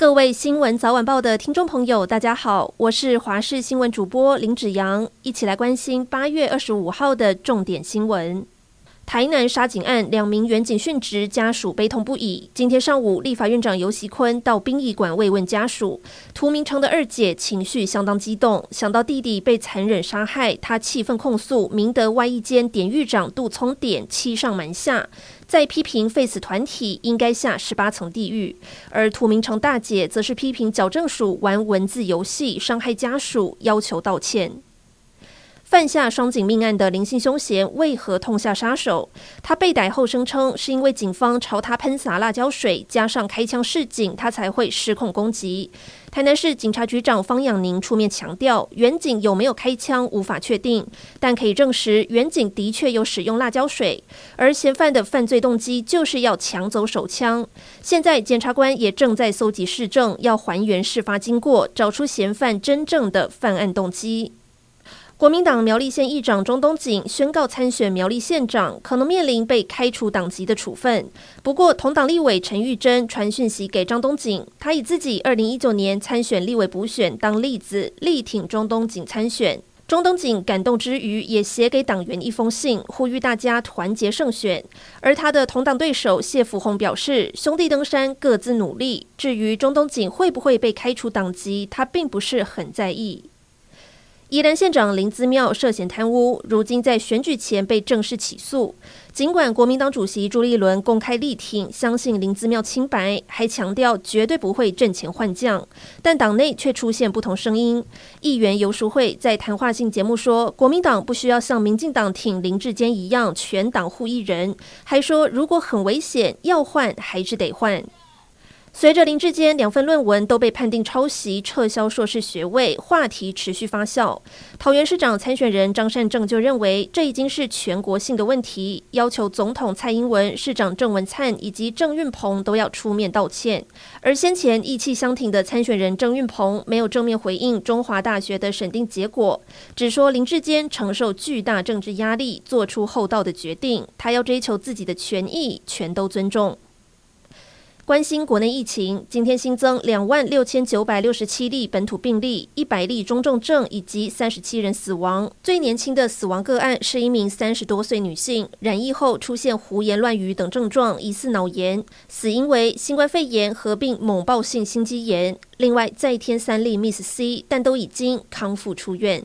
各位新闻早晚报的听众朋友，大家好，我是华视新闻主播林子阳，一起来关心八月二十五号的重点新闻。台南杀警案，两名员警殉职，家属悲痛不已。今天上午，立法院长游锡堃到殡仪馆慰问家属。涂明成的二姐情绪相当激动，想到弟弟被残忍杀害，她气愤控诉明德外役间典狱长杜聪典欺上瞒下，在批评废死团体应该下十八层地狱。而涂明成大姐则是批评矫正署玩文字游戏，伤害家属，要求道歉。犯下双井命案的林姓凶嫌为何痛下杀手？他被逮后声称是因为警方朝他喷洒辣椒水，加上开枪示警，他才会失控攻击。台南市警察局长方养宁出面强调，员警有没有开枪无法确定，但可以证实员警的确有使用辣椒水。而嫌犯的犯罪动机就是要抢走手枪。现在检察官也正在搜集事证，要还原事发经过，找出嫌犯真正的犯案动机。国民党苗栗县议长钟东锦宣告参选苗栗县长，可能面临被开除党籍的处分。不过，同党立委陈玉珍传讯息给张东锦，他以自己二零一九年参选立委补选当例子，力挺钟东锦参选。钟东锦感动之余，也写给党员一封信，呼吁大家团结胜选。而他的同党对手谢福弘表示，兄弟登山各自努力。至于钟东锦会不会被开除党籍，他并不是很在意。宜兰县长林姿妙涉嫌贪污，如今在选举前被正式起诉。尽管国民党主席朱立伦公开力挺，相信林姿妙清白，还强调绝对不会阵前换将，但党内却出现不同声音。议员游淑慧在谈话性节目说，国民党不需要像民进党挺林志坚一样全党护一人，还说如果很危险要换还是得换。随着林志坚两份论文都被判定抄袭，撤销硕士学位，话题持续发酵。桃园市长参选人张善政就认为，这已经是全国性的问题，要求总统蔡英文、市长郑文灿以及郑运鹏都要出面道歉。而先前意气相挺的参选人郑运鹏没有正面回应中华大学的审定结果，只说林志坚承受巨大政治压力，做出厚道的决定，他要追求自己的权益，全都尊重。关心国内疫情，今天新增两万六千九百六十七例本土病例，一百例中重症以及三十七人死亡。最年轻的死亡个案是一名三十多岁女性，染疫后出现胡言乱语等症状，疑似脑炎，死因为新冠肺炎合并猛暴性心肌炎。另外再添三例 Miss C，但都已经康复出院。